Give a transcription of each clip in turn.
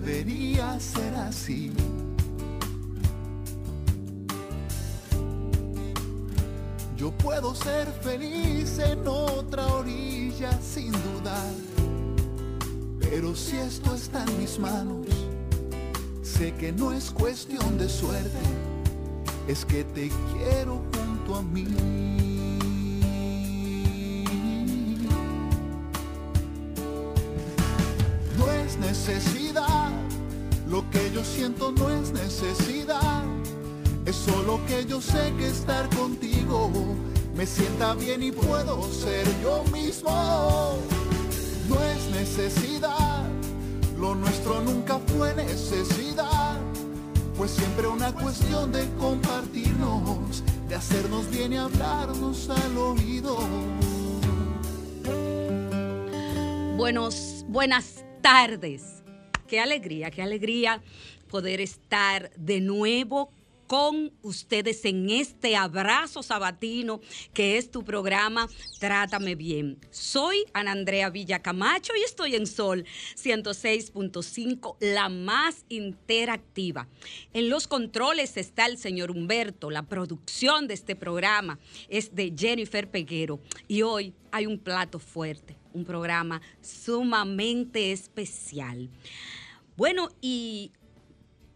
debería ser así. Yo puedo ser feliz en otra orilla sin dudar. Pero si esto está en mis manos, sé que no es cuestión de suerte, es que te quiero junto a mí. no es necesidad. Lo que yo siento no es necesidad. Es solo que yo sé que estar contigo me sienta bien y puedo ser yo mismo. No es necesidad. Lo nuestro nunca fue necesidad. Fue siempre una cuestión de compartirnos, de hacernos bien y hablarnos al oído. Buenos, buenas tardes. Qué alegría, qué alegría poder estar de nuevo con ustedes en este abrazo sabatino que es tu programa Trátame Bien. Soy Ana Andrea Villacamacho y estoy en Sol 106.5, la más interactiva. En los controles está el señor Humberto, la producción de este programa es de Jennifer Peguero y hoy hay un plato fuerte, un programa sumamente especial. Bueno, y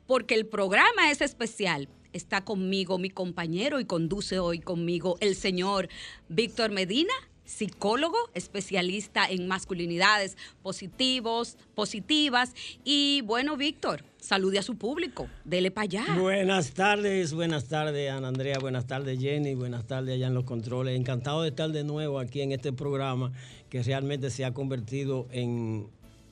porque el programa es especial, está conmigo mi compañero y conduce hoy conmigo el señor Víctor Medina, psicólogo, especialista en masculinidades positivos, positivas. Y bueno, Víctor, salude a su público, dele para allá. Buenas tardes, buenas tardes Ana Andrea, buenas tardes Jenny, buenas tardes allá en los controles. Encantado de estar de nuevo aquí en este programa que realmente se ha convertido en,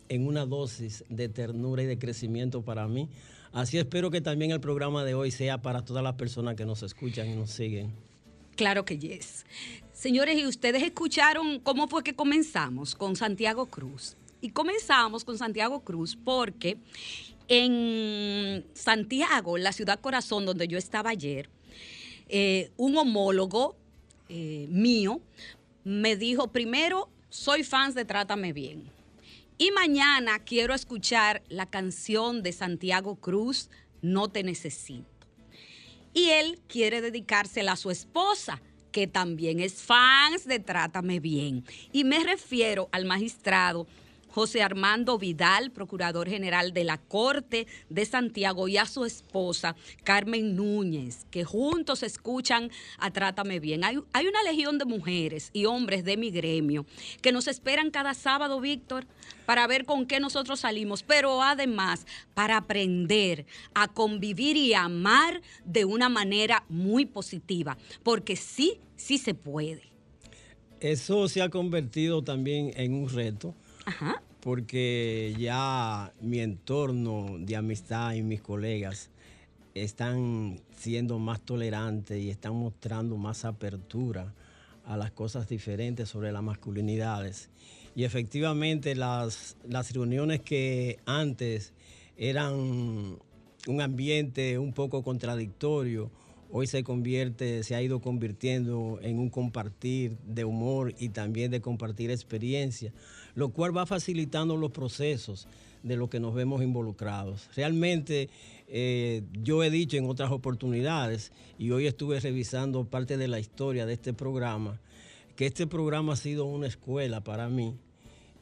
en una dosis de ternura y de crecimiento para mí. Así espero que también el programa de hoy sea para todas las personas que nos escuchan y nos siguen. Claro que yes. Señores, y ustedes escucharon cómo fue que comenzamos con Santiago Cruz. Y comenzamos con Santiago Cruz porque en Santiago, la ciudad corazón donde yo estaba ayer, eh, un homólogo eh, mío me dijo, primero, soy fans de Trátame Bien. Y mañana quiero escuchar la canción de Santiago Cruz, No te necesito. Y él quiere dedicársela a su esposa, que también es fans de Trátame Bien. Y me refiero al magistrado José Armando Vidal, procurador general de la Corte de Santiago, y a su esposa Carmen Núñez, que juntos escuchan a Trátame Bien. Hay, hay una legión de mujeres y hombres de mi gremio que nos esperan cada sábado, Víctor, para ver con qué nosotros salimos, pero además para aprender a convivir y amar de una manera muy positiva, porque sí, sí se puede. Eso se ha convertido también en un reto. Ajá. Porque ya mi entorno de amistad y mis colegas están siendo más tolerantes y están mostrando más apertura a las cosas diferentes sobre las masculinidades. Y efectivamente las, las reuniones que antes eran un ambiente un poco contradictorio hoy se convierte, se ha ido convirtiendo en un compartir de humor y también de compartir experiencia, lo cual va facilitando los procesos de lo que nos vemos involucrados. Realmente eh, yo he dicho en otras oportunidades y hoy estuve revisando parte de la historia de este programa, que este programa ha sido una escuela para mí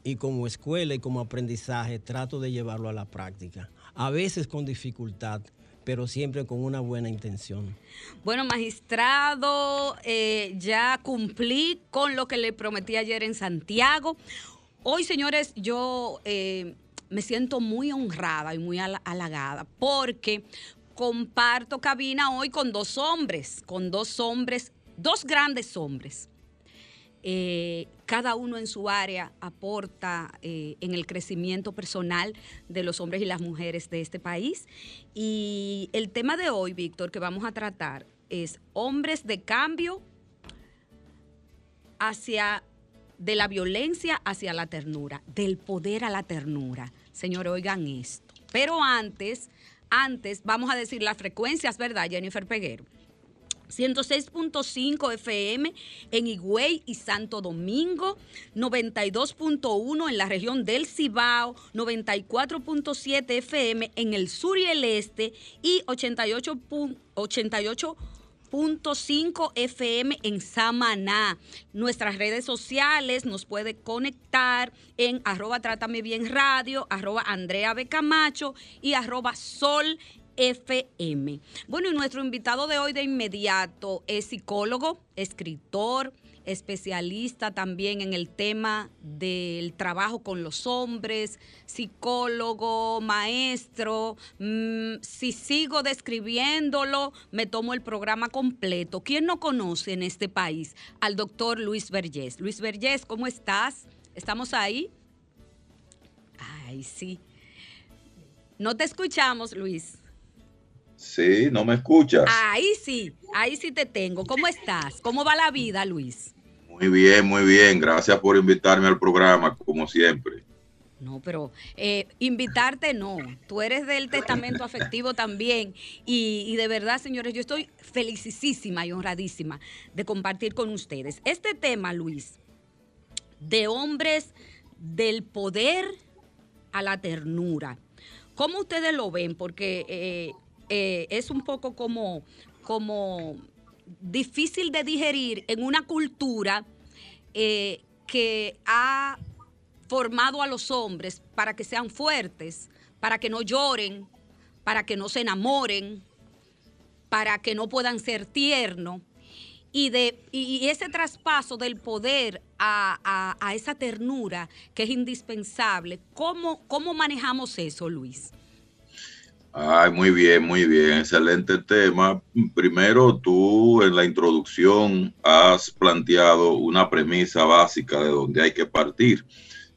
y como escuela y como aprendizaje trato de llevarlo a la práctica, a veces con dificultad, pero siempre con una buena intención. Bueno, magistrado, eh, ya cumplí con lo que le prometí ayer en Santiago. Hoy, señores, yo eh, me siento muy honrada y muy halagada porque comparto cabina hoy con dos hombres, con dos hombres, dos grandes hombres. Eh, cada uno en su área aporta eh, en el crecimiento personal de los hombres y las mujeres de este país. Y el tema de hoy, Víctor, que vamos a tratar es hombres de cambio hacia de la violencia hacia la ternura, del poder a la ternura. Señor, oigan esto. Pero antes, antes vamos a decir las frecuencias, ¿verdad, Jennifer Peguero? 106.5 FM en Higüey y Santo Domingo, 92.1 en la región del Cibao, 94.7 FM en el sur y el este y 88.88 5 FM en Samaná. Nuestras redes sociales nos puede conectar en arroba Trátame Bien Radio, arroba Andrea Becamacho y arroba Sol FM. Bueno, y nuestro invitado de hoy de inmediato es psicólogo, escritor, especialista también en el tema del trabajo con los hombres, psicólogo, maestro. Mm, si sigo describiéndolo, me tomo el programa completo. ¿Quién no conoce en este país al doctor Luis Vergés? Luis Vergés, ¿cómo estás? ¿Estamos ahí? Ay, sí. No te escuchamos, Luis. Sí, no me escuchas. Ahí sí, ahí sí te tengo. ¿Cómo estás? ¿Cómo va la vida, Luis? Muy bien, muy bien. Gracias por invitarme al programa, como siempre. No, pero eh, invitarte no. Tú eres del testamento afectivo también. Y, y, de verdad, señores, yo estoy felicísima y honradísima de compartir con ustedes. Este tema, Luis, de hombres del poder a la ternura. ¿Cómo ustedes lo ven? Porque eh, eh, es un poco como, como difícil de digerir en una cultura eh, que ha formado a los hombres para que sean fuertes, para que no lloren, para que no se enamoren, para que no puedan ser tiernos. Y, de, y ese traspaso del poder a, a, esa ternura que es indispensable, ¿cómo, ¿cómo manejamos eso, Luis? Ay, muy bien, muy bien, excelente tema. Primero, tú en la introducción has planteado una premisa básica de donde hay que partir,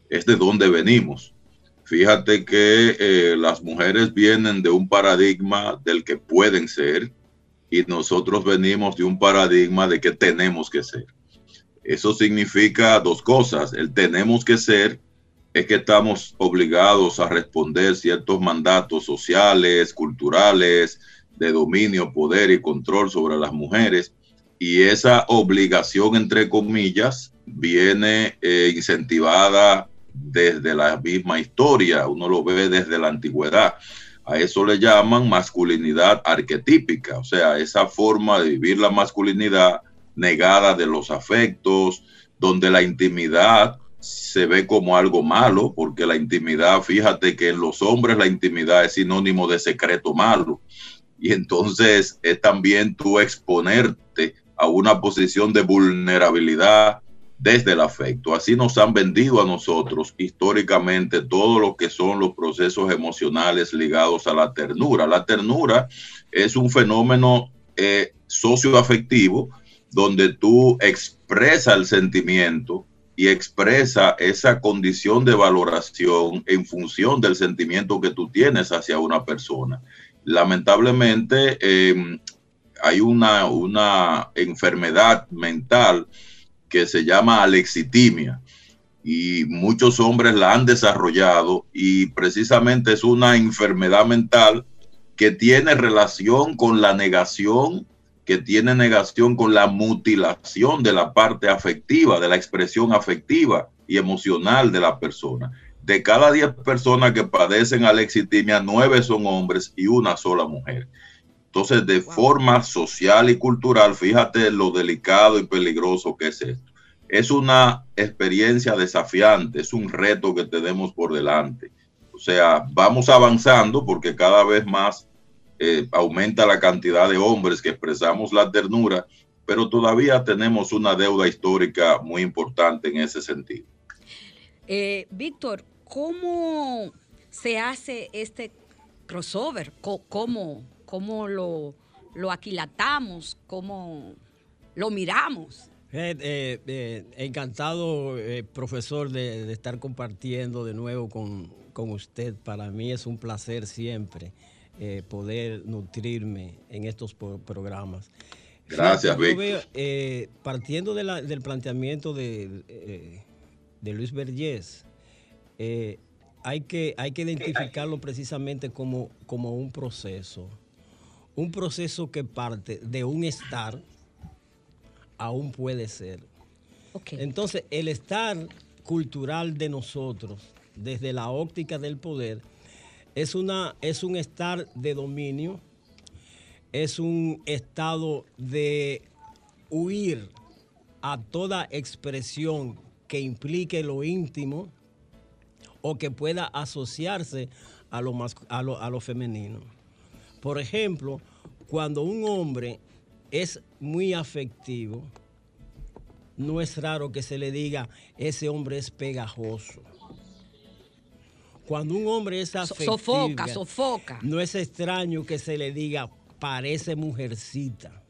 es de dónde venimos. Fíjate que eh, las mujeres vienen de un paradigma del que pueden ser y nosotros venimos de un paradigma de que tenemos que ser. Eso significa dos cosas, el tenemos que ser es que estamos obligados a responder ciertos mandatos sociales, culturales, de dominio, poder y control sobre las mujeres. Y esa obligación, entre comillas, viene eh, incentivada desde la misma historia, uno lo ve desde la antigüedad. A eso le llaman masculinidad arquetípica, o sea, esa forma de vivir la masculinidad negada de los afectos, donde la intimidad se ve como algo malo, porque la intimidad, fíjate que en los hombres la intimidad es sinónimo de secreto malo. Y entonces es también tú exponerte a una posición de vulnerabilidad desde el afecto. Así nos han vendido a nosotros históricamente todo lo que son los procesos emocionales ligados a la ternura. La ternura es un fenómeno eh, socioafectivo donde tú expresas el sentimiento y expresa esa condición de valoración en función del sentimiento que tú tienes hacia una persona. Lamentablemente em, hay una, una enfermedad mental que se llama alexitimia y muchos hombres la han desarrollado y precisamente es una enfermedad mental que tiene relación con la negación que tiene negación con la mutilación de la parte afectiva, de la expresión afectiva y emocional de la persona. De cada 10 personas que padecen alexitimia, 9 son hombres y una sola mujer. Entonces, de forma social y cultural, fíjate lo delicado y peligroso que es esto. Es una experiencia desafiante, es un reto que tenemos por delante. O sea, vamos avanzando porque cada vez más eh, aumenta la cantidad de hombres que expresamos la ternura, pero todavía tenemos una deuda histórica muy importante en ese sentido. Eh, Víctor, ¿cómo se hace este crossover? ¿Cómo, cómo lo, lo aquilatamos? ¿Cómo lo miramos? Eh, eh, eh, encantado, profesor, de, de, estar compartiendo de nuevo con, con, usted. Para mí es un placer siempre poder nutrirme en estos programas. Gracias, Víctor. partiendo de la, del planteamiento de, de Luis Vergés, hay, que, hay que identificarlo precisamente como, como un proceso. Un proceso que parte de un estar aún puede ser. Entonces, el estar cultural de nosotros, desde la óptica del poder, es, una, es un estar de dominio, es un estado de huir a toda expresión que implique lo íntimo o que pueda asociarse a lo, a lo, a lo femenino. Por ejemplo, cuando un hombre es muy afectivo, no es raro que se le diga, ese hombre es pegajoso. Cuando un hombre es afectivo, sofoca, sofoca. No es extraño que se le diga, parece mujercita.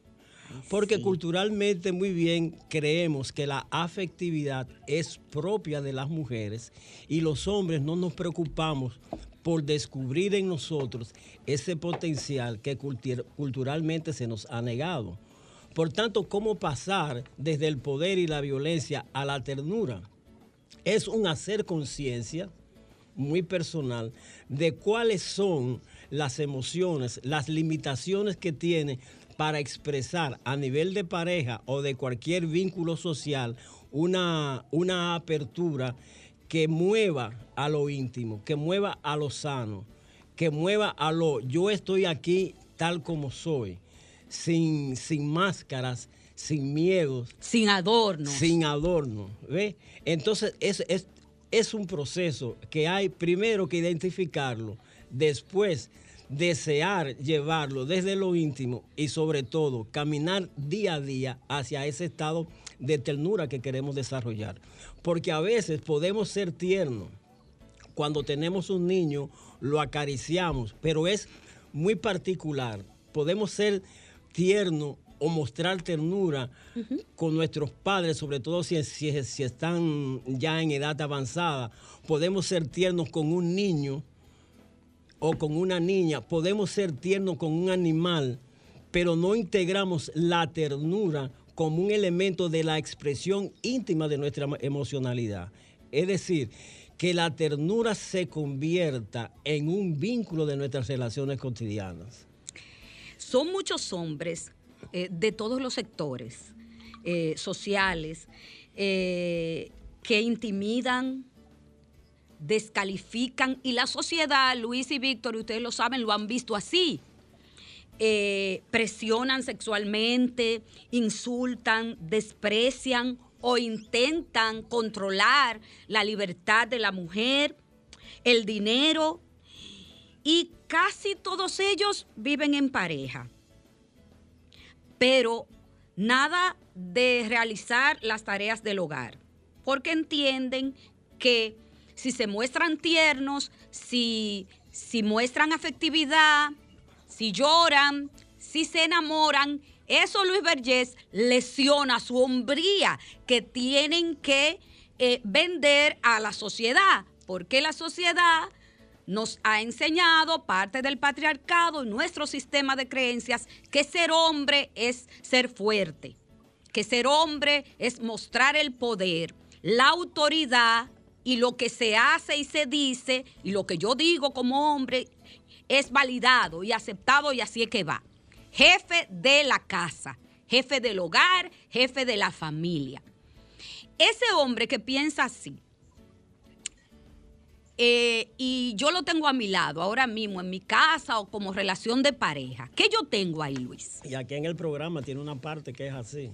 Porque culturalmente muy bien creemos que la afectividad es propia de las mujeres y los hombres no nos preocupamos por descubrir en nosotros ese potencial que culturalmente se nos ha negado. Por tanto, ¿cómo pasar desde el poder y la violencia a la ternura? Es un hacer conciencia muy personal de cuáles son las emociones, las limitaciones que tiene para expresar a nivel de pareja o de cualquier vínculo social una, una apertura que mueva a lo íntimo, que mueva a lo sano, que mueva a lo yo estoy aquí tal como soy, sin, sin máscaras, sin miedos. Sin adornos. Sin adorno. ¿ve? Entonces es, es, es un proceso que hay primero que identificarlo, después desear llevarlo desde lo íntimo y sobre todo caminar día a día hacia ese estado de ternura que queremos desarrollar. Porque a veces podemos ser tiernos. Cuando tenemos un niño, lo acariciamos, pero es muy particular. Podemos ser tiernos o mostrar ternura con nuestros padres, sobre todo si, si, si, están ya en edad avanzada. Podemos ser tiernos con un niño o con una niña. Podemos ser tiernos con un animal, pero no integramos la ternura como un elemento de la expresión íntima de nuestra emocionalidad. Es decir, que la ternura se convierta en un vínculo de nuestras relaciones cotidianas. Son muchos hombres eh, de todos los sectores eh, sociales eh, que intimidan, descalifican y la sociedad, Luis y Víctor, ustedes lo saben, lo han visto así presionan sexualmente, insultan, desprecian o intentan controlar la libertad de la mujer, el dinero, y casi todos ellos viven en pareja. Pero nada de realizar las tareas del hogar, porque entienden que si se muestran tiernos, si, si muestran afectividad, si lloran, si se enamoran, eso Luis Vergés lesiona su hombría que tienen que eh, vender a la sociedad, porque la sociedad nos ha enseñado, parte del patriarcado y nuestro sistema de creencias, que ser hombre es ser fuerte, que ser hombre es mostrar el poder, la autoridad y lo que se hace y se dice y lo que yo digo como hombre es validado y aceptado y así es que va. jefe de la casa, jefe del hogar, jefe de la familia. Ese hombre que piensa así, eh, y yo lo tengo a mi lado ahora mismo en mi casa o como relación de pareja. ¿Qué yo tengo ahí, Luis? Y aquí en el programa tiene una parte que es así.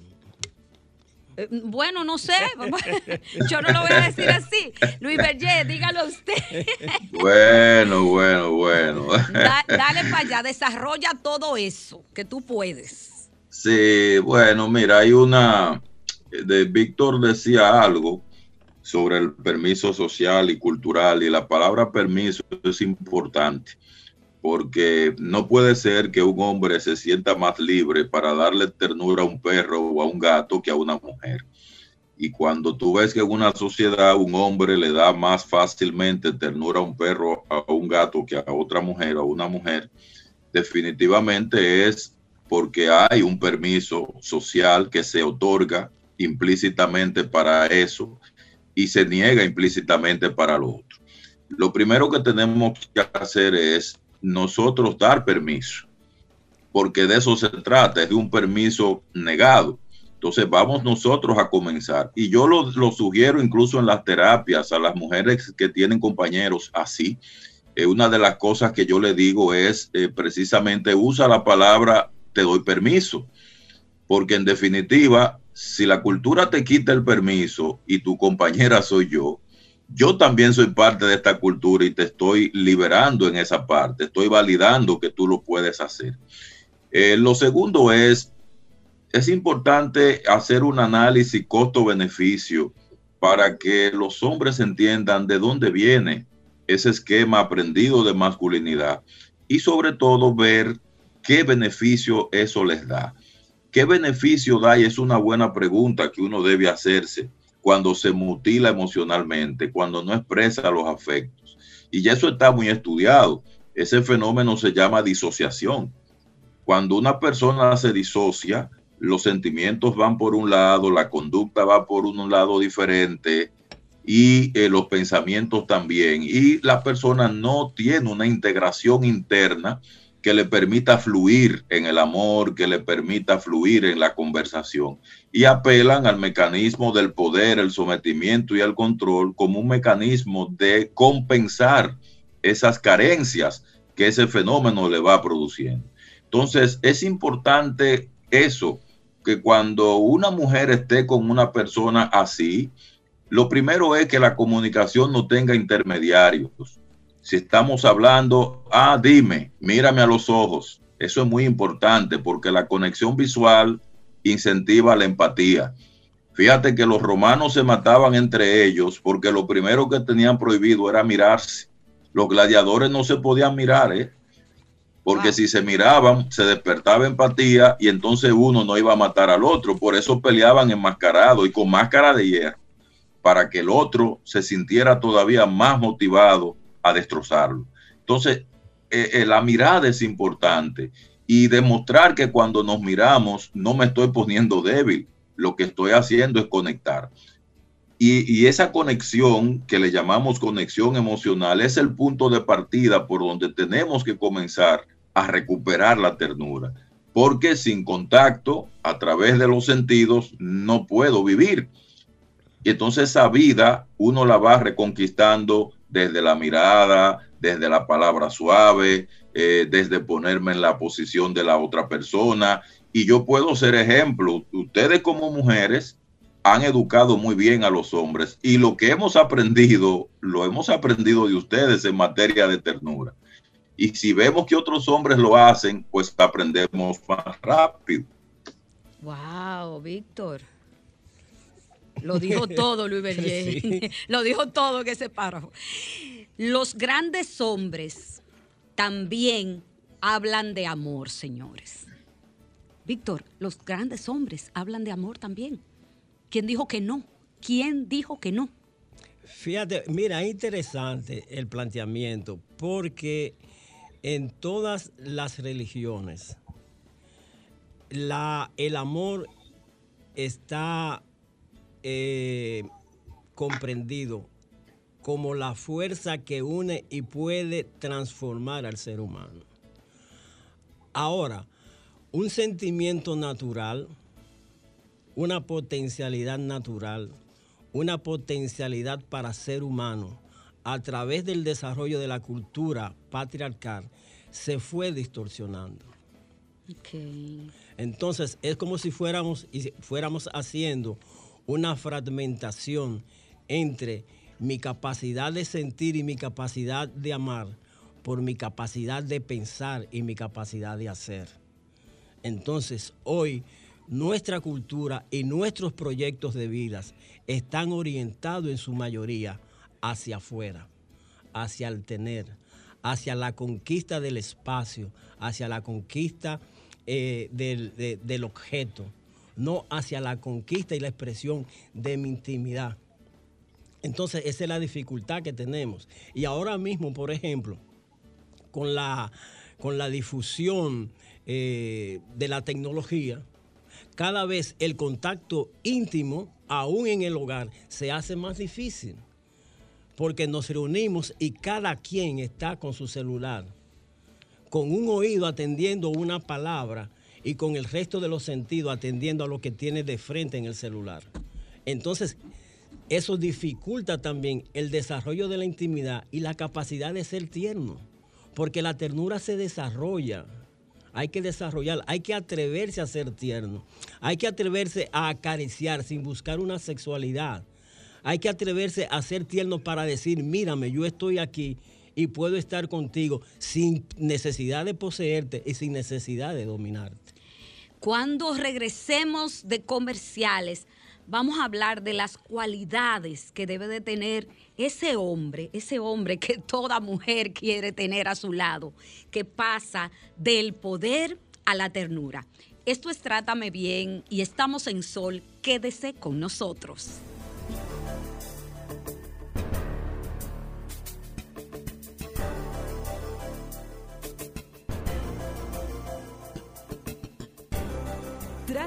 Eh, bueno, no sé. Yo no lo voy a decir así. Luis Berger, dígalo usted. Bueno, bueno, bueno. Da- dale para allá, desarrolla todo eso que tú puedes. Sí, bueno, mira, hay una, de Víctor decía algo sobre el permiso social y cultural y la palabra permiso es importante porque no puede ser que un hombre se sienta más libre para darle ternura a un perro o a un gato que a una mujer. Y cuando tú ves que en una sociedad un hombre le da más fácilmente ternura a un perro, a un gato que a otra mujer o a una mujer, definitivamente es porque hay un permiso social que se otorga implícitamente para eso y se niega implícitamente para lo otro. Lo primero que tenemos que hacer es nosotros dar permiso, porque de eso se trata, es de un permiso negado. Entonces vamos nosotros a comenzar. Y yo lo, lo sugiero incluso en las terapias a las mujeres que tienen compañeros así. Eh, una de las cosas que yo le digo es eh, precisamente usa la palabra te doy permiso, porque en definitiva, si la cultura te quita el permiso y tu compañera soy yo, yo también soy parte de esta cultura y te estoy liberando en esa parte, estoy validando que tú lo puedes hacer. Eh, lo segundo es, es importante hacer un análisis costo-beneficio para que los hombres entiendan de dónde viene ese esquema aprendido de masculinidad y sobre todo ver qué beneficio eso les da. ¿Qué beneficio da? Y es una buena pregunta que uno debe hacerse cuando se mutila emocionalmente, cuando no expresa los afectos. Y ya eso está muy estudiado. Ese fenómeno se llama disociación. Cuando una persona se disocia, los sentimientos van por un lado, la conducta va por un lado diferente y eh, los pensamientos también. Y la persona no tiene una integración interna que le permita fluir en el amor, que le permita fluir en la conversación. Y apelan al mecanismo del poder, el sometimiento y el control como un mecanismo de compensar esas carencias que ese fenómeno le va produciendo. Entonces, es importante eso, que cuando una mujer esté con una persona así, lo primero es que la comunicación no tenga intermediarios. Si estamos hablando, ah, dime, mírame a los ojos. Eso es muy importante porque la conexión visual incentiva la empatía. Fíjate que los romanos se mataban entre ellos porque lo primero que tenían prohibido era mirarse. Los gladiadores no se podían mirar, ¿eh? Porque Wow. si se miraban, se despertaba empatía y entonces uno no iba a matar al otro. Por eso peleaban enmascarado y con máscara de hierro, para que el otro se sintiera todavía más motivado a destrozarlo. Entonces, eh, eh, la mirada es importante y demostrar que cuando nos miramos no me estoy poniendo débil, lo que estoy haciendo es conectar. Y, y esa conexión que le llamamos conexión emocional es el punto de partida por donde tenemos que comenzar a recuperar la ternura. Porque sin contacto, a través de los sentidos, no puedo vivir. Y entonces esa vida uno la va reconquistando desde la mirada, desde la palabra suave, eh, desde ponerme en la posición de la otra persona. Y yo puedo ser ejemplo. Ustedes como mujeres han educado muy bien a los hombres y lo que hemos aprendido, lo hemos aprendido de ustedes en materia de ternura. Y si vemos que otros hombres lo hacen, pues aprendemos más rápido. Wow, Víctor. Lo dijo todo, Luis Berger. Sí. Lo dijo todo en ese párrafo. Los grandes hombres también hablan de amor, señores. Víctor, los grandes hombres hablan de amor también. ¿Quién dijo que no? ¿Quién dijo que no? Fíjate, mira, es interesante el planteamiento porque en todas las religiones la, el amor está eh, comprendido como la fuerza que une y puede transformar al ser humano. Ahora, un sentimiento natural, una potencialidad natural, una potencialidad para ser humano a través del desarrollo de la cultura patriarcal se fue distorsionando. Entonces es como si fuéramos, fuéramos haciendo una fragmentación entre mi capacidad de sentir y mi capacidad de amar por mi capacidad de pensar y mi capacidad de hacer. Entonces hoy nuestra cultura y nuestros proyectos de vidas están orientados en su mayoría hacia afuera, hacia el tener, hacia la conquista del espacio, hacia la conquista eh, del, objeto, no hacia la conquista y la expresión de mi intimidad. Entonces, esa es la dificultad que tenemos. Y ahora mismo, por ejemplo, con la, con la difusión eh, de la tecnología, cada vez el contacto íntimo, aún en el hogar, se hace más difícil. Porque nos reunimos y cada quien está con su celular, con un oído atendiendo una palabra y con el resto de los sentidos atendiendo a lo que tiene de frente en el celular. Entonces, eso dificulta también el desarrollo de la intimidad y la capacidad de ser tierno, porque la ternura se desarrolla hay que desarrollar, hay que atreverse a ser tierno, hay que atreverse a acariciar sin buscar una sexualidad, hay que atreverse a ser tierno para decir, mírame, yo estoy aquí y puedo estar contigo sin necesidad de poseerte y sin necesidad de dominarte. Cuando regresemos de comerciales, vamos a hablar de las cualidades que debe de tener ese hombre, ese hombre que toda mujer quiere tener a su lado, que pasa del poder a la ternura. Esto es Trátame Bien y estamos en Sol. Quédese con nosotros.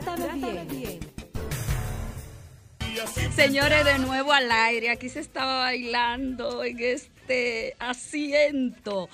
Trátame, bien. Señores, de nuevo al aire. Aquí se estaba bailando en este asiento.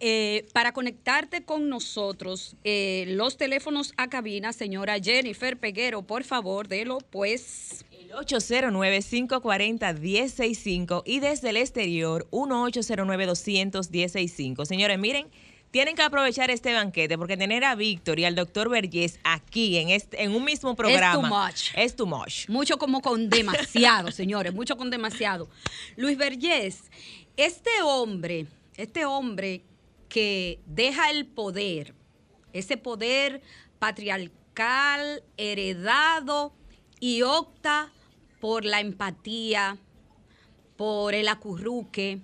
Eh, para conectarte con nosotros, eh, los teléfonos a cabina, señora Jennifer Peguero, por favor, délo pues. El 809-540-1065 y desde el exterior, 1-809-200-1065. Señores, miren tienen que aprovechar este banquete porque tener a Víctor y al doctor Vergés aquí en, este, en un mismo programa. Es too much. Es too much. Mucho como con demasiado, señores, mucho con demasiado. Luis Vergés, este hombre, este hombre que deja el poder, ese poder patriarcal heredado y opta por la empatía, por el acurruque,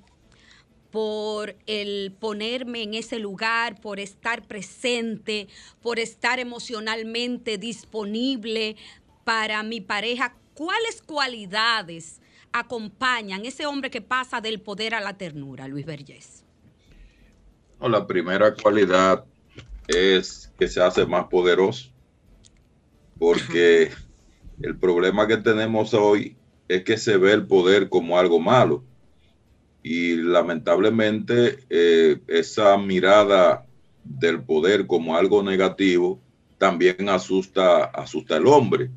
por el ponerme en ese lugar, por estar presente, por estar emocionalmente disponible para mi pareja. ¿Cuáles cualidades acompañan ese hombre que pasa del poder a la ternura, Luis Vergés? la primera cualidad es que se hace más poderoso, porque el problema que tenemos hoy es que se ve el poder como algo malo y lamentablemente eh, esa mirada del poder como algo negativo también asusta, asusta al hombre.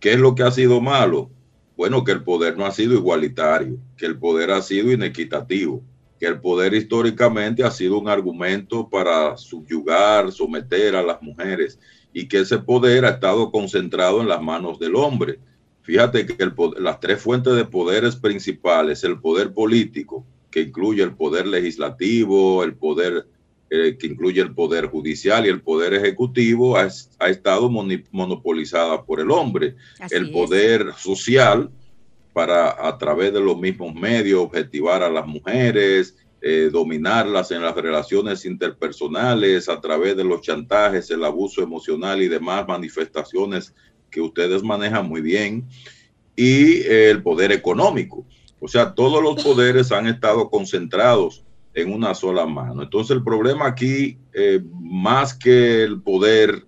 ¿Qué es lo que ha sido malo? Bueno, que el poder no ha sido igualitario, que el poder ha sido inequitativo, que el poder históricamente ha sido un argumento para subyugar, someter a las mujeres y que ese poder ha estado concentrado en las manos del hombre Fíjate que las tres fuentes de poderes principales, el poder político, que incluye el poder legislativo, el poder eh, que incluye el poder judicial y el poder ejecutivo, ha, estado monopolizada por el hombre. el poder social, para a través de los mismos medios objetivar a las mujeres, eh, dominarlas en las relaciones interpersonales, a través de los chantajes, el abuso emocional y demás manifestaciones que ustedes manejan muy bien, y el poder económico. O sea, todos los poderes han estado concentrados en una sola mano. Entonces el problema aquí, eh, más que el poder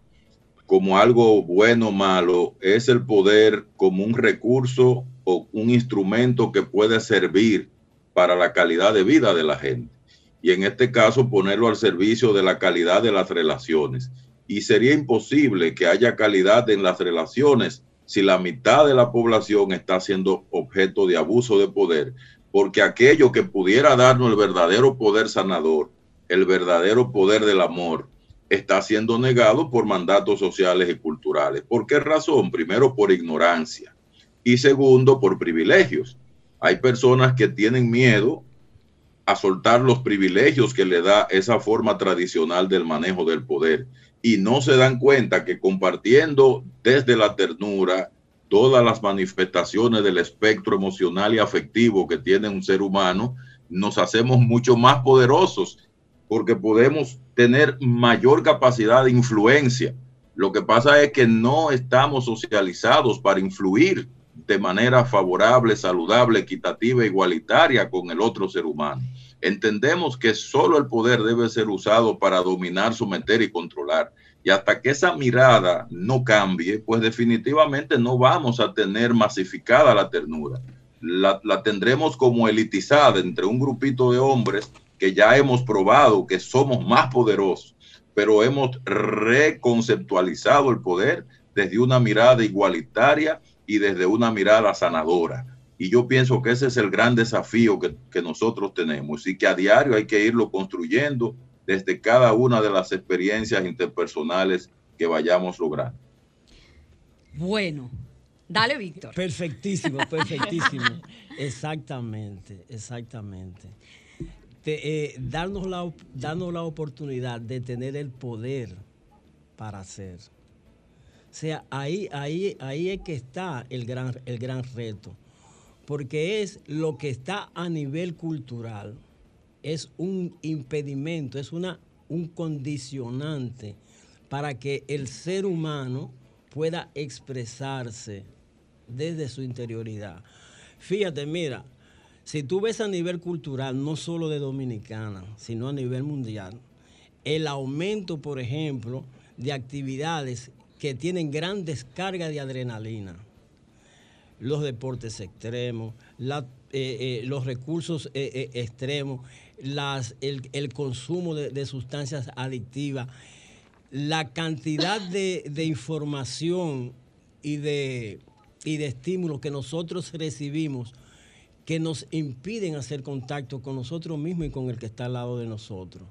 como algo bueno o malo, es el poder como un recurso o un instrumento que puede servir para la calidad de vida de la gente. Y en este caso ponerlo al servicio de la calidad de las relaciones. Y sería imposible que haya calidad en las relaciones si la mitad de la población está siendo objeto de abuso de poder, porque aquello que pudiera darnos el verdadero poder sanador, el verdadero poder del amor, está siendo negado por mandatos sociales y culturales. ¿Por qué razón? Primero, por ignorancia y segundo, por privilegios. Hay personas que tienen miedo a soltar los privilegios que le da esa forma tradicional del manejo del poder y no se dan cuenta que compartiendo desde la ternura todas las manifestaciones del espectro emocional y afectivo que tiene un ser humano, nos hacemos mucho más poderosos porque podemos tener mayor capacidad de influencia. Lo que pasa es que no estamos socializados para influir de manera favorable, saludable, equitativa, igualitaria con el otro ser humano. Entendemos que solo el poder debe ser usado para dominar, someter y controlar. Y hasta que esa mirada no cambie, pues definitivamente no vamos a tener masificada la ternura. La, la tendremos como elitizada entre un grupito de hombres que ya hemos probado que somos más poderosos, pero hemos reconceptualizado el poder desde una mirada igualitaria y desde una mirada sanadora. Y yo pienso que ese es el gran desafío que, que, nosotros tenemos y que a diario hay que irlo construyendo desde cada una de las experiencias interpersonales que vayamos logrando. Bueno, dale, Víctor. Perfectísimo, perfectísimo. exactamente, exactamente. Te, eh, darnos, la, darnos la oportunidad de tener el poder para hacer. Sea, ahí, ahí, ahí es que está el gran, el gran reto, porque es lo que está a nivel cultural, es un impedimento, es una, un condicionante para que el ser humano pueda expresarse desde su interioridad. Fíjate, mira, si tú ves a nivel cultural, no solo de Dominicana, sino a nivel mundial, el aumento, por ejemplo, de actividades que tienen gran descarga de adrenalina, los deportes extremos, eh, eh, los recursos eh, extremos, el, consumo de, de, sustancias adictivas, la cantidad de, de información y de, y de estímulos que nosotros recibimos que nos impiden hacer contacto con nosotros mismos y con el que está al lado de nosotros.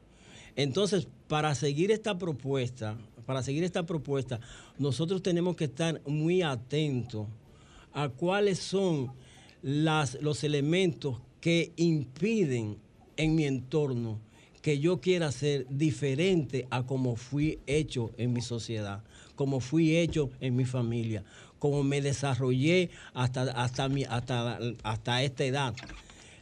Entonces, para seguir esta propuesta, para seguir esta propuesta, nosotros tenemos que estar muy atentos a cuáles son las, los elementos que impiden en mi entorno que yo quiera ser diferente a como fui hecho en mi sociedad, como fui hecho en mi familia, como me desarrollé hasta, hasta, mi, hasta, hasta esta edad.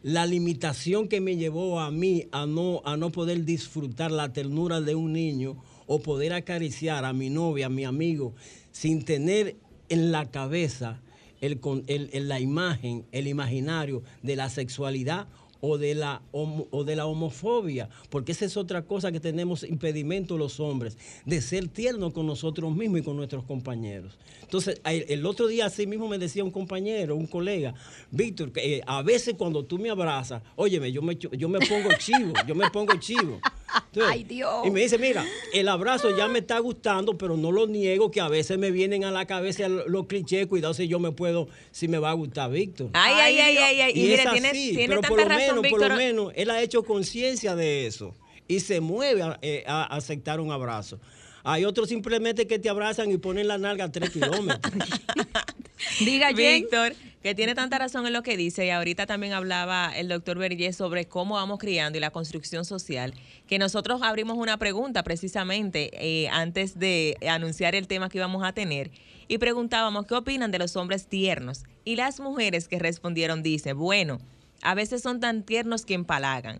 La limitación que me llevó a mí a no, a no poder disfrutar la ternura de un niño o poder acariciar a mi novia, a mi amigo, sin tener en la cabeza el, el, la imagen, el imaginario de la sexualidad o de, la, o de la homofobia, porque esa es otra cosa que tenemos impedimento los hombres, de ser tiernos con nosotros mismos y con nuestros compañeros. Entonces, el otro día así mismo me decía un compañero, un colega, Víctor, eh, a veces cuando tú me abrazas, óyeme, yo me, yo me pongo chivo, yo me pongo chivo. Entonces, Ay, Dios. Y me dice, mira, el abrazo ya me está gustando, pero no lo niego, que a veces me vienen a la cabeza los clichés, cuidado si yo me puedo, si me va a gustar Víctor. Ay, ay, ay, ay, ay. Y, y es así, tiene, tiene pero por lo menos, por lo menos, él ha hecho conciencia de eso y se mueve a, eh, a, aceptar un abrazo. Hay otros simplemente que te abrazan y ponen la nalga a tres kilómetros. Diga, Víctor, que tiene tanta razón en lo que dice, y ahorita también hablaba el doctor Berger sobre cómo vamos criando y la construcción social, que nosotros abrimos una pregunta precisamente eh, antes de anunciar el tema que íbamos a tener, y preguntábamos qué opinan de los hombres tiernos. Y las mujeres que respondieron dicen, bueno, a veces son tan tiernos que empalagan.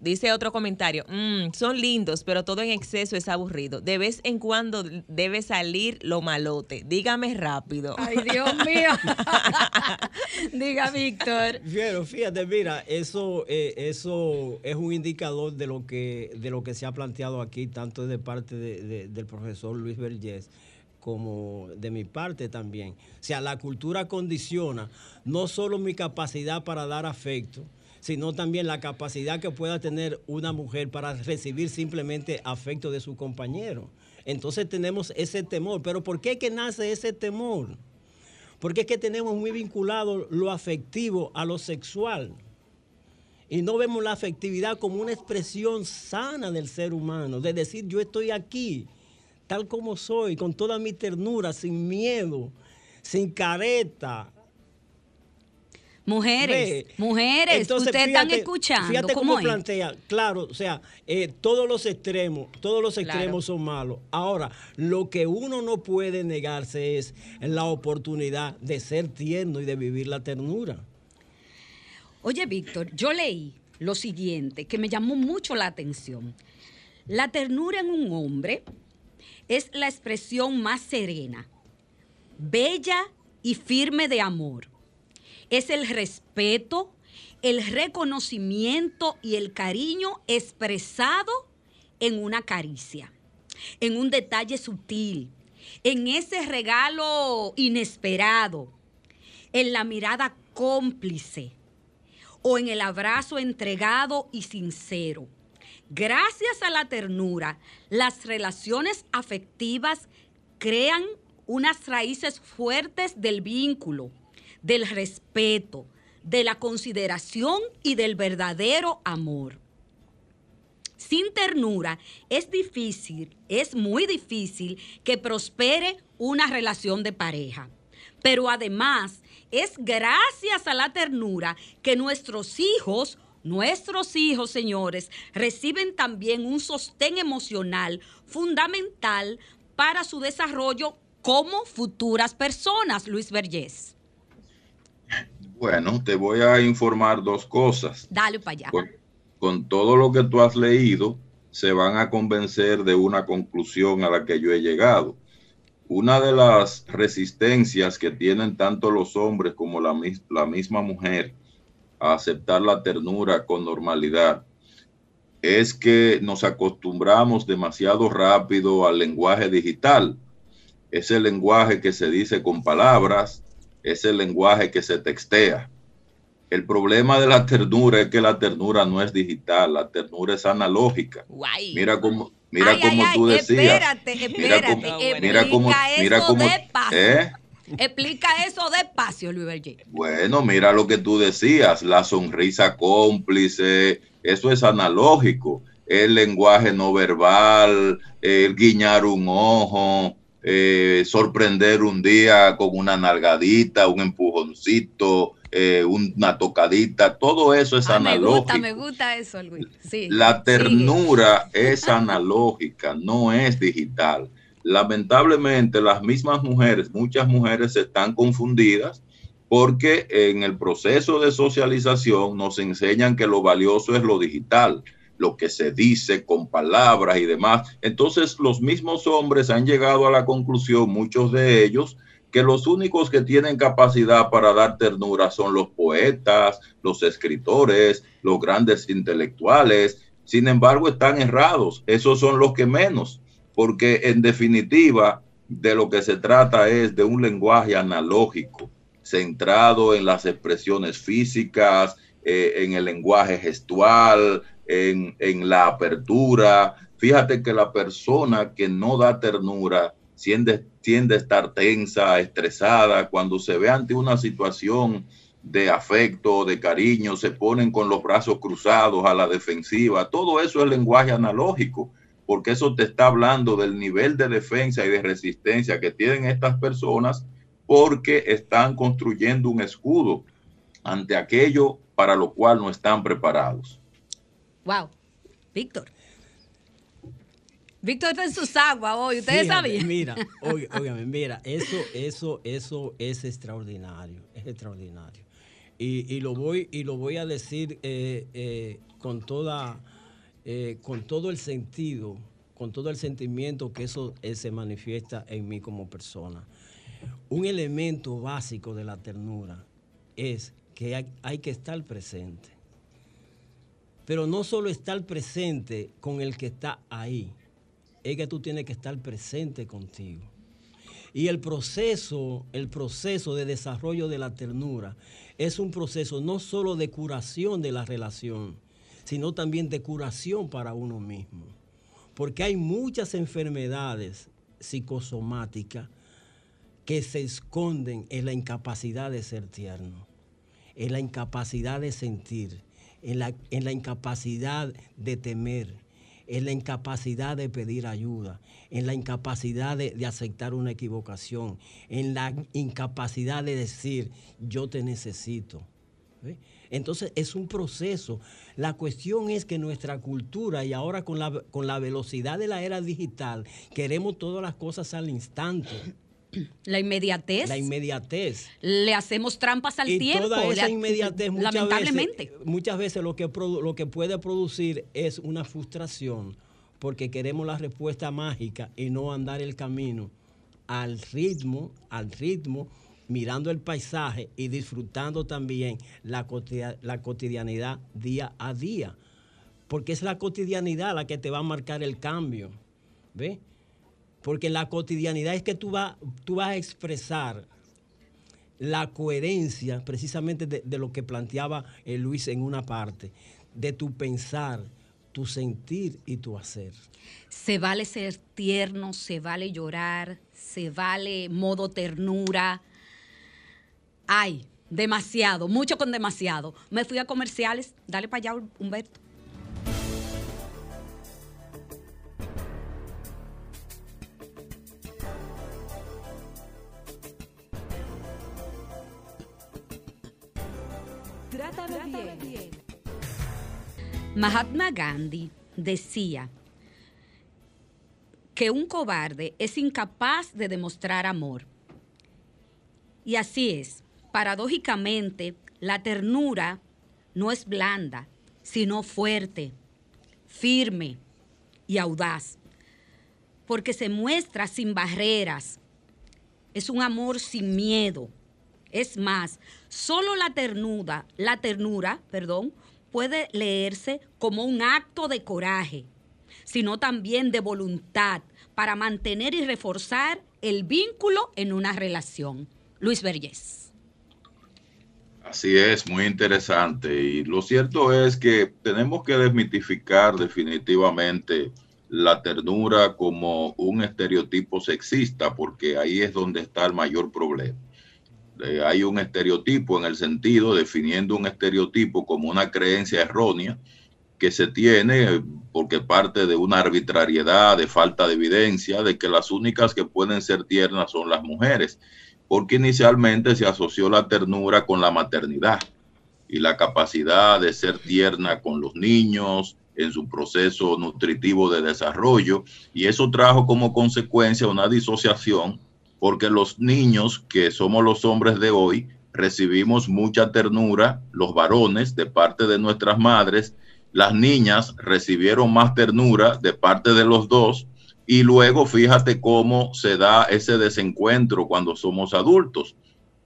Dice otro comentario, mmm, son lindos, pero todo en exceso es aburrido. De vez en cuando debe salir lo malote. Dígame rápido. Ay, Dios mío. Diga, Víctor. Pero fíjate, mira, eso, eh, eso es un indicador de lo que, de lo que se ha planteado aquí, tanto de parte de, de, del profesor Luis Vergés como de mi parte también. O sea, la cultura condiciona no solo mi capacidad para dar afecto, sino también la capacidad que pueda tener una mujer para recibir simplemente afecto de su compañero. Entonces tenemos ese temor. Pero ¿por qué que nace ese temor? Porque es que tenemos muy vinculado lo afectivo a lo sexual. Y no vemos la afectividad como una expresión sana del ser humano, de decir yo estoy aquí, tal como soy, con toda mi ternura, sin miedo, sin careta. Mujeres, mujeres, ustedes están escuchando. Fíjate ¿cómo plantea, claro, o sea, eh, todos los extremos, todos los Claro. extremos son malos. Ahora, lo que uno no puede negarse es la oportunidad de ser tierno y de vivir la ternura. Oye, Víctor, yo leí lo siguiente que me llamó mucho la atención. La ternura en un hombre es la expresión más serena, bella y firme de amor. Es el respeto, el reconocimiento y el cariño expresado en una caricia, en un detalle sutil, en ese regalo inesperado, en la mirada cómplice o en el abrazo entregado y sincero. Gracias a la ternura, las relaciones afectivas crean unas raíces fuertes del vínculo, del respeto, de la consideración y del verdadero amor. Sin ternura es difícil, es muy difícil que prospere una relación de pareja. Pero además es gracias a la ternura que nuestros hijos, nuestros hijos, señores, reciben también un sostén emocional fundamental para su desarrollo como futuras personas, Luis Vergés. Bueno, te voy a informar dos cosas. Dale para allá. Con, con todo lo que tú has leído, se van a convencer de una conclusión a la que yo he llegado. Una de las resistencias que tienen tanto los hombres como la, la misma mujer a aceptar la ternura con normalidad es que nos acostumbramos demasiado rápido al lenguaje digital. Ese lenguaje que se dice con palabras, ese lenguaje que se textea. El problema de la ternura es que la ternura no es digital, la ternura es analógica. Guay. Mira cómo, mira Ay, cómo ay, tú ay, decías. Espérate, Mira espérate. cómo- explica mira cómo- mira eso cómo- despacio. ¿eh? Explica eso despacio, Luis Vergés. Bueno, mira lo que tú decías, la sonrisa cómplice, eso es analógico, el lenguaje no verbal, el guiñar un ojo, eh, sorprender un día con una nalgadita, un empujoncito, eh, una tocadita, todo eso es Ah, me analógico. gusta, me gusta eso, Luis. Sí. La sigue. ternura es analógica, no es digital. Lamentablemente, las mismas mujeres, muchas mujeres están confundidas porque en el proceso de socialización nos enseñan que lo valioso es lo digital, lo que se dice con palabras y demás. Entonces, los mismos hombres han llegado a la conclusión, muchos de ellos, que los únicos que tienen capacidad para dar ternura son los poetas, los escritores, los grandes intelectuales. Sin embargo, están errados. Esos son los que menos, porque en definitiva de lo que se trata es de un lenguaje analógico, centrado en las expresiones físicas, eh, en el lenguaje gestual, en, la apertura. Fíjate que la persona que no da ternura tiende, tiende a estar tensa, estresada, cuando se ve ante una situación de afecto, de cariño, se ponen con los brazos cruzados a la defensiva. Todo eso es lenguaje analógico, porque eso te está hablando del nivel de defensa y de resistencia que tienen estas personas porque están construyendo un escudo ante aquello para lo cual no están preparados. Wow. Víctor. Víctor está en sus aguas hoy. ¿Ustedes Fíjate, sabían? Mira, óigame, mira, eso, eso, eso es extraordinario, es extraordinario. Y, y lo voy, y lo voy a decir eh, eh, con toda, eh, con todo el sentido, con todo el sentimiento que eso se manifiesta en mí como persona. Un elemento básico de la ternura es que hay, hay que estar presente. Pero no solo estar presente con el que está ahí, es que tú tienes que estar presente contigo. Y el proceso, el proceso de desarrollo de la ternura es un proceso no solo de curación de la relación, sino también de curación para uno mismo. porque hay muchas enfermedades psicosomáticas que se esconden en la incapacidad de ser tierno, en la incapacidad de sentir, en la, en la incapacidad de temer, en la incapacidad de pedir ayuda, en la incapacidad de, aceptar una equivocación, en la incapacidad de decir, yo te necesito. Entonces es un proceso. La cuestión es que nuestra cultura y ahora con la, con la velocidad de la era digital, queremos todas las cosas al instante. La inmediatez. La inmediatez. Le hacemos trampas al y tiempo. toda esa inmediatez muchas lamentablemente. veces, muchas veces lo que, lo que puede producir es una frustración porque queremos la respuesta mágica y no andar el camino al ritmo, al ritmo, mirando el paisaje y disfrutando también la, cotidia- la cotidianidad día a día. Porque es la cotidianidad la que te va a marcar el cambio. ¿Ve? Porque la cotidianidad es que tú, vas tú vas a expresar la coherencia precisamente de, de lo que planteaba eh, Luis en una parte, de tu pensar, tu sentir y tu hacer. Se vale ser tierno, se vale llorar, se vale modo ternura. Ay, demasiado, mucho con demasiado. Me fui a comerciales. Dale para allá, Humberto. Trátame bien. Mahatma Gandhi decía que un cobarde es incapaz de demostrar amor. Y así es. Paradójicamente, la ternura no es blanda, sino fuerte, firme y audaz, porque se muestra sin barreras. Es un amor sin miedo. Es más, solo la ternura, la ternura, perdón, puede leerse como un acto de coraje, sino también de voluntad para mantener y reforzar el vínculo en una relación. Luis Vergés. Así es, muy interesante. Y lo cierto es que tenemos que desmitificar definitivamente la ternura como un estereotipo sexista, porque ahí es donde está el mayor problema. Eh, hay un estereotipo en el sentido, definiendo un estereotipo como una creencia errónea que se tiene eh, porque parte de una arbitrariedad, de falta de evidencia, de que las únicas que pueden ser tiernas son las mujeres, porque inicialmente se asoció la ternura con la maternidad y la capacidad de ser tierna con los niños en su proceso nutritivo de desarrollo, y eso trajo como consecuencia una disociación porque los niños, que somos los hombres de hoy, recibimos mucha ternura, los varones, de parte de nuestras madres, las niñas recibieron más ternura de parte de los dos, y luego fíjate cómo se da ese desencuentro cuando somos adultos.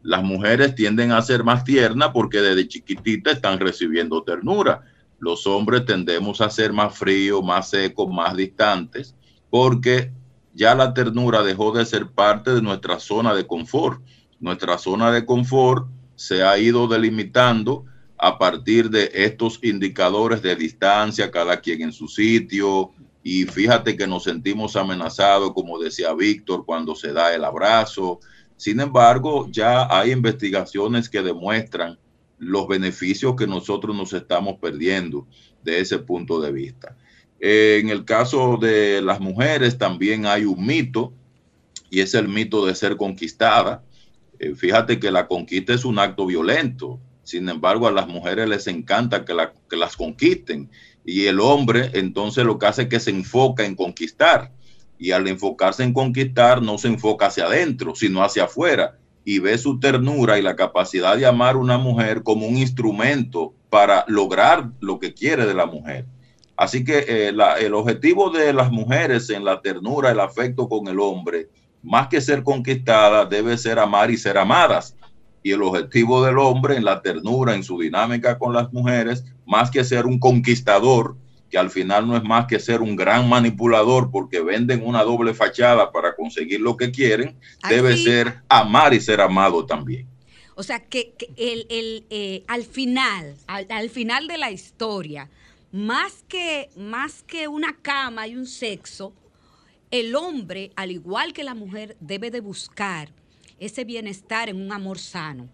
Las mujeres tienden a ser más tiernas porque desde chiquitita están recibiendo ternura. Los hombres tendemos a ser más fríos, más secos, más distantes, porque ya la ternura dejó de ser parte de nuestra zona de confort. Nuestra zona de confort se ha ido delimitando a partir de estos indicadores de distancia, cada quien en su sitio. Y fíjate que nos sentimos amenazados, como decía Víctor, cuando se da el abrazo. Sin embargo, ya hay investigaciones que demuestran los beneficios que nosotros nos estamos perdiendo de ese punto de vista. Eh, en el caso de las mujeres también hay un mito y es el mito de ser conquistada. Eh, fíjate que la conquista es un acto violento. Sin embargo, a las mujeres les encanta que, que las conquisten. Y el hombre entonces lo que hace es que se enfoca en conquistar. Y al enfocarse en conquistar, no se enfoca hacia adentro, sino hacia afuera. Y ve su ternura y la capacidad de amar a una mujer como un instrumento para lograr lo que quiere de la mujer. Así que eh, la- el objetivo de las mujeres en la ternura, el afecto con el hombre, más que ser conquistada, debe ser amar y ser amadas. Y el objetivo del hombre en la ternura, en su dinámica con las mujeres, más que ser un conquistador, que al final no es más que ser un gran manipulador porque venden una doble fachada para conseguir lo que quieren, debe ser amar y ser amado también. O sea, que, que el, el, eh, al final, al, al final de la historia, más que, más que una cama y un sexo, el hombre, al igual que la mujer, debe de buscar ese bienestar en un amor sano,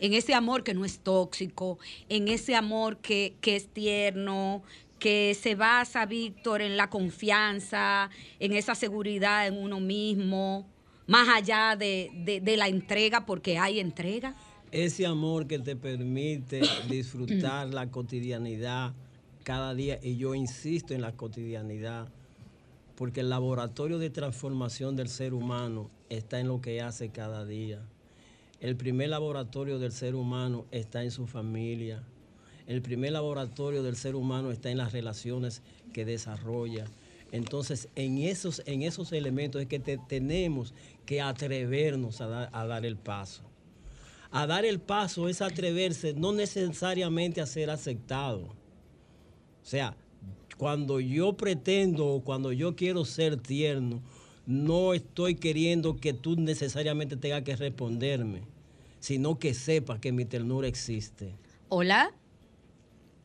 en ese amor que no es tóxico, en ese amor que, que es tierno, que se basa, Víctor, en la confianza, en esa seguridad en uno mismo, más allá de, de- de la entrega, porque hay entrega. Ese amor que te permite disfrutar la cotidianidad cada día, y yo insisto en la cotidianidad, porque el laboratorio de transformación del ser humano está en lo que hace cada día. El primer laboratorio del ser humano está en su familia. El primer laboratorio del ser humano está en las relaciones que desarrolla. Entonces, en esos, en esos elementos es que te- tenemos que atrevernos a a dar el paso. A dar el paso es atreverse, no necesariamente a ser aceptado. O sea, cuando yo pretendo o cuando yo quiero ser tierno, no estoy queriendo que tú necesariamente tengas que responderme, sino que sepas que mi ternura existe. Hola.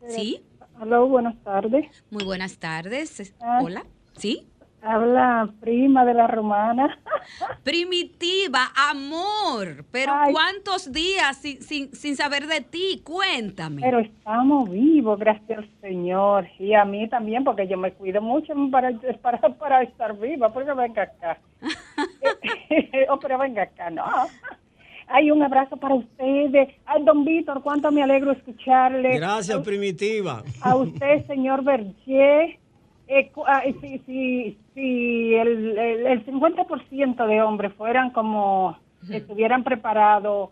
¿Sí? Hola, buenas tardes. Muy buenas tardes. Ah. Hola. ¿Sí? Habla prima de la romana. Primitiva, amor. Pero Ay. ¿cuántos días sin, sin, sin saber de ti? Cuéntame. Pero estamos vivos, gracias al Señor. Y a mí también, porque yo me cuido mucho para, para, para estar viva. Porque venga acá. oh, pero venga acá, no. Hay un abrazo para ustedes. Ay, don Víctor, cuánto me alegro escucharle. Gracias, primitiva. a usted, señor Berger. Eh, ah, si si, si el, el, el 50% de hombres fueran como estuvieran preparados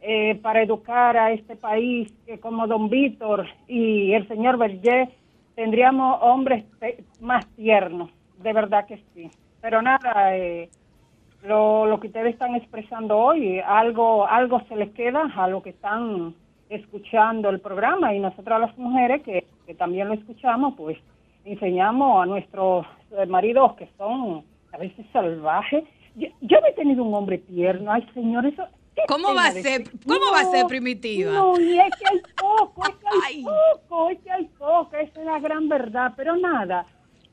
eh, para educar a este país, que como don Víctor y el señor Berger, tendríamos hombres más tiernos, de verdad que sí. Pero nada, eh, lo, lo que ustedes están expresando hoy, algo, algo se les queda a lo que están escuchando el programa y nosotras las mujeres que, que también lo escuchamos, pues enseñamos a nuestros eh, maridos que son a veces salvajes. Yo, yo no he tenido un hombre tierno, ay señor, eso... ¿Cómo va a ser- cómo va a ser, primitiva? No, y es que hay poco, es que hay Ay. poco, es que hay poco, esa es la gran verdad, pero nada.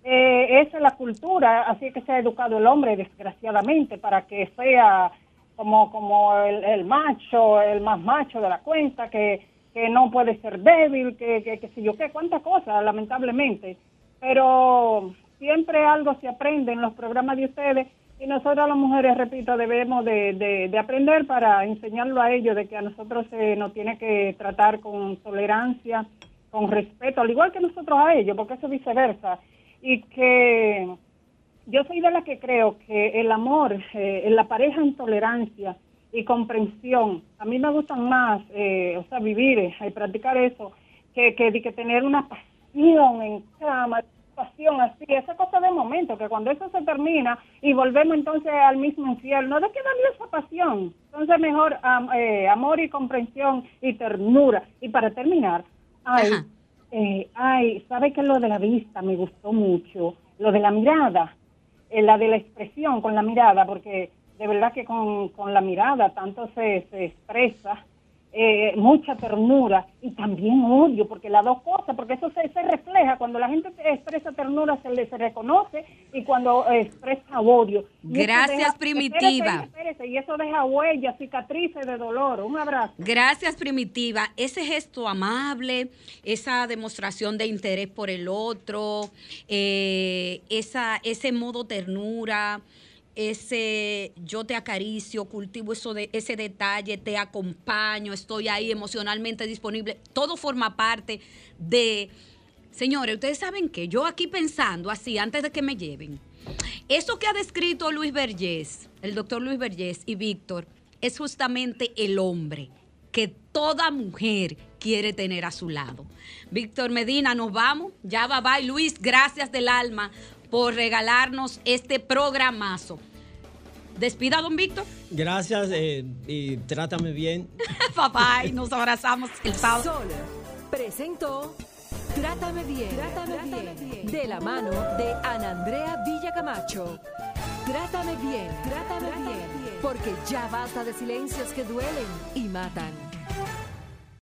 Eh, esa es la cultura, así que se ha educado el hombre, desgraciadamente, para que sea como, como el, el macho, el más macho de la cuenta, que, que no puede ser débil, que, que, que sé yo qué, cuántas cosas, lamentablemente. Pero siempre algo se aprende en los programas de ustedes y nosotras las mujeres, repito, debemos de, de- de aprender para enseñarlo a ellos de que a nosotros se nos tiene que tratar con tolerancia, con respeto, al igual que nosotros a ellos, porque eso es viceversa. Y que yo soy de la que creo que el amor, eh, en la pareja en tolerancia y comprensión, a mí me gustan más, eh, o sea, vivir eh, y practicar eso, que, que, que tener una pasión en cama, pasión así, esa cosa de momento, que cuando eso se termina y volvemos entonces al mismo infierno, ¿de qué valió esa pasión? Entonces mejor am- eh, amor y comprensión y ternura. Y para terminar, ay, eh, ay, ¿sabe que lo de la vista me gustó mucho? Lo de la mirada, eh, la de la expresión con la mirada, porque de verdad que con, con la mirada tanto se, se expresa eh, mucha ternura y también odio, porque las dos cosas, porque eso se, se refleja, cuando la gente expresa ternura se le se reconoce y cuando eh, expresa odio. Y Gracias, deja- Primitiva. espérese, espérese, y eso deja huellas, cicatrices de dolor. Un abrazo. Gracias, Primitiva. Ese gesto amable, esa demostración de interés por el otro, eh, esa, ese modo ternura, ese yo te acaricio, cultivo eso de, ese detalle, te acompaño, estoy ahí emocionalmente disponible, todo forma parte de... Señores, ustedes saben que yo aquí pensando así, antes de que me lleven, eso que ha descrito Luis Vergés, el doctor Luis Vergés y Víctor, es justamente el hombre que toda mujer quiere tener a su lado. Víctor Medina, nos vamos. Ya va, bye. Luis, gracias del alma por regalarnos este programazo. Despida, don Víctor. Gracias eh, y trátame bien. Bye, bye. Nos abrazamos el sábado. Sol presentó Trátame bien, Trátame, bien, de la mano de Ana Andrea Villacamacho. Trátame bien, Trátame, bien, porque ya basta de silencios que duelen y matan.